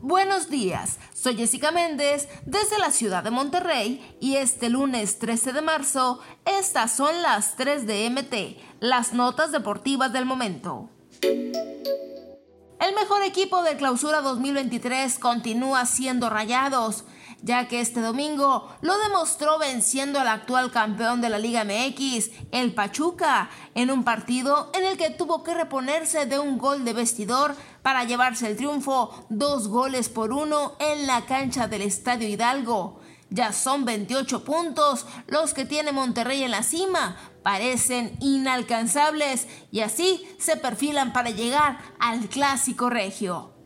Buenos días, soy Jessica Méndez desde la ciudad de Monterrey y este lunes 13 de marzo estas son las 3 de MT, las notas deportivas del momento. El mejor equipo de clausura 2023 continúa siendo Rayados, ya que este domingo lo demostró venciendo al actual campeón de la Liga MX, el Pachuca, en un partido en el que tuvo que reponerse de un gol de vestidor para llevarse el triunfo, dos goles por uno en la cancha del Estadio Hidalgo. Ya son 28 puntos los que tiene Monterrey en la cima. Parecen inalcanzables y así se perfilan para llegar al clásico regio.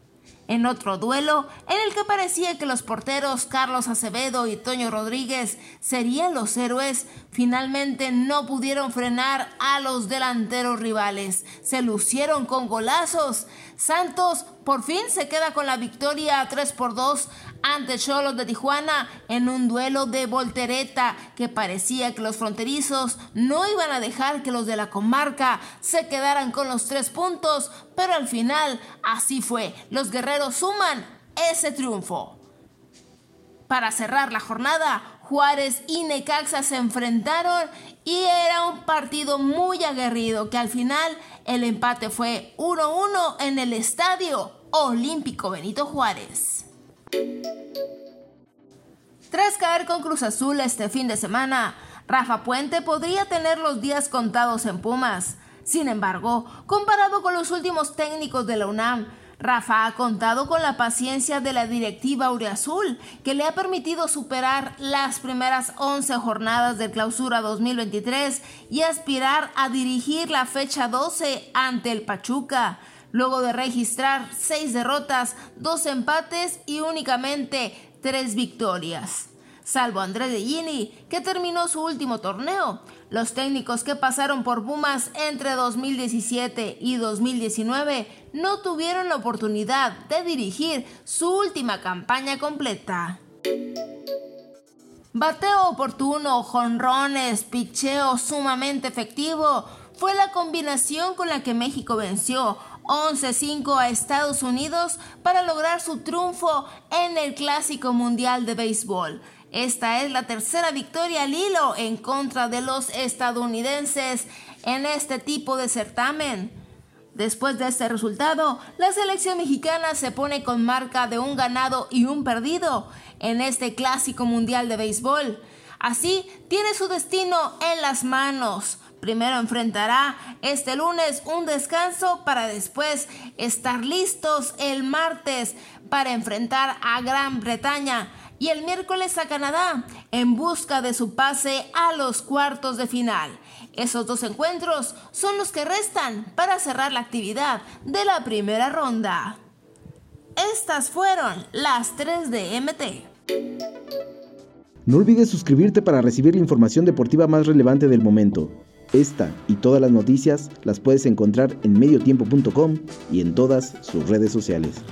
En otro duelo, en el que parecía que los porteros Carlos Acevedo y Toño Rodríguez serían los héroes, finalmente no pudieron frenar a los delanteros rivales. Se lucieron con golazos. Santos por fin se queda con la victoria 3 por 2 ante Cholos de Tijuana en un duelo de voltereta que parecía que los fronterizos no iban a dejar que los de la comarca se quedaran con los tres puntos, pero al final así fue. Los guerreros suman ese triunfo. Para cerrar la jornada, Juárez y Necaxa se enfrentaron y era un partido muy aguerrido que al final el empate fue 1-1 en el estadio Olímpico Benito Juárez. Tras caer con Cruz Azul este fin de semana, Rafa Puente podría tener los días contados en Pumas. Sin embargo, comparado con los últimos técnicos de la UNAM, Rafa ha contado con la paciencia de la directiva Aureazul, que le ha permitido superar las primeras 11 jornadas de clausura 2023 y aspirar a dirigir la fecha 12 ante el Pachuca luego de registrar seis derrotas, dos empates y únicamente tres victorias. Salvo Andrés de Gini, que terminó su último torneo, los técnicos que pasaron por Pumas entre 2017 y 2019 no tuvieron la oportunidad de dirigir su última campaña completa. Bateo oportuno, jonrones, picheo sumamente efectivo fue la combinación con la que México venció 11-5 a Estados Unidos para lograr su triunfo en el Clásico Mundial de Béisbol. Esta es la tercera victoria al hilo en contra de los estadounidenses en este tipo de certamen. Después de este resultado, la selección mexicana se pone con marca de un ganado y un perdido en este clásico mundial de béisbol. Así tiene su destino en las manos. Primero enfrentará este lunes un descanso para después estar listos el martes para enfrentar a Gran Bretaña y el miércoles a Canadá en busca de su pase a los cuartos de final. Esos dos encuentros son los que restan para cerrar la actividad de la primera ronda. Estas fueron las 3 de MT. No olvides suscribirte para recibir la información deportiva más relevante del momento. Esta y todas las noticias las puedes encontrar en mediotiempo.com y en todas sus redes sociales.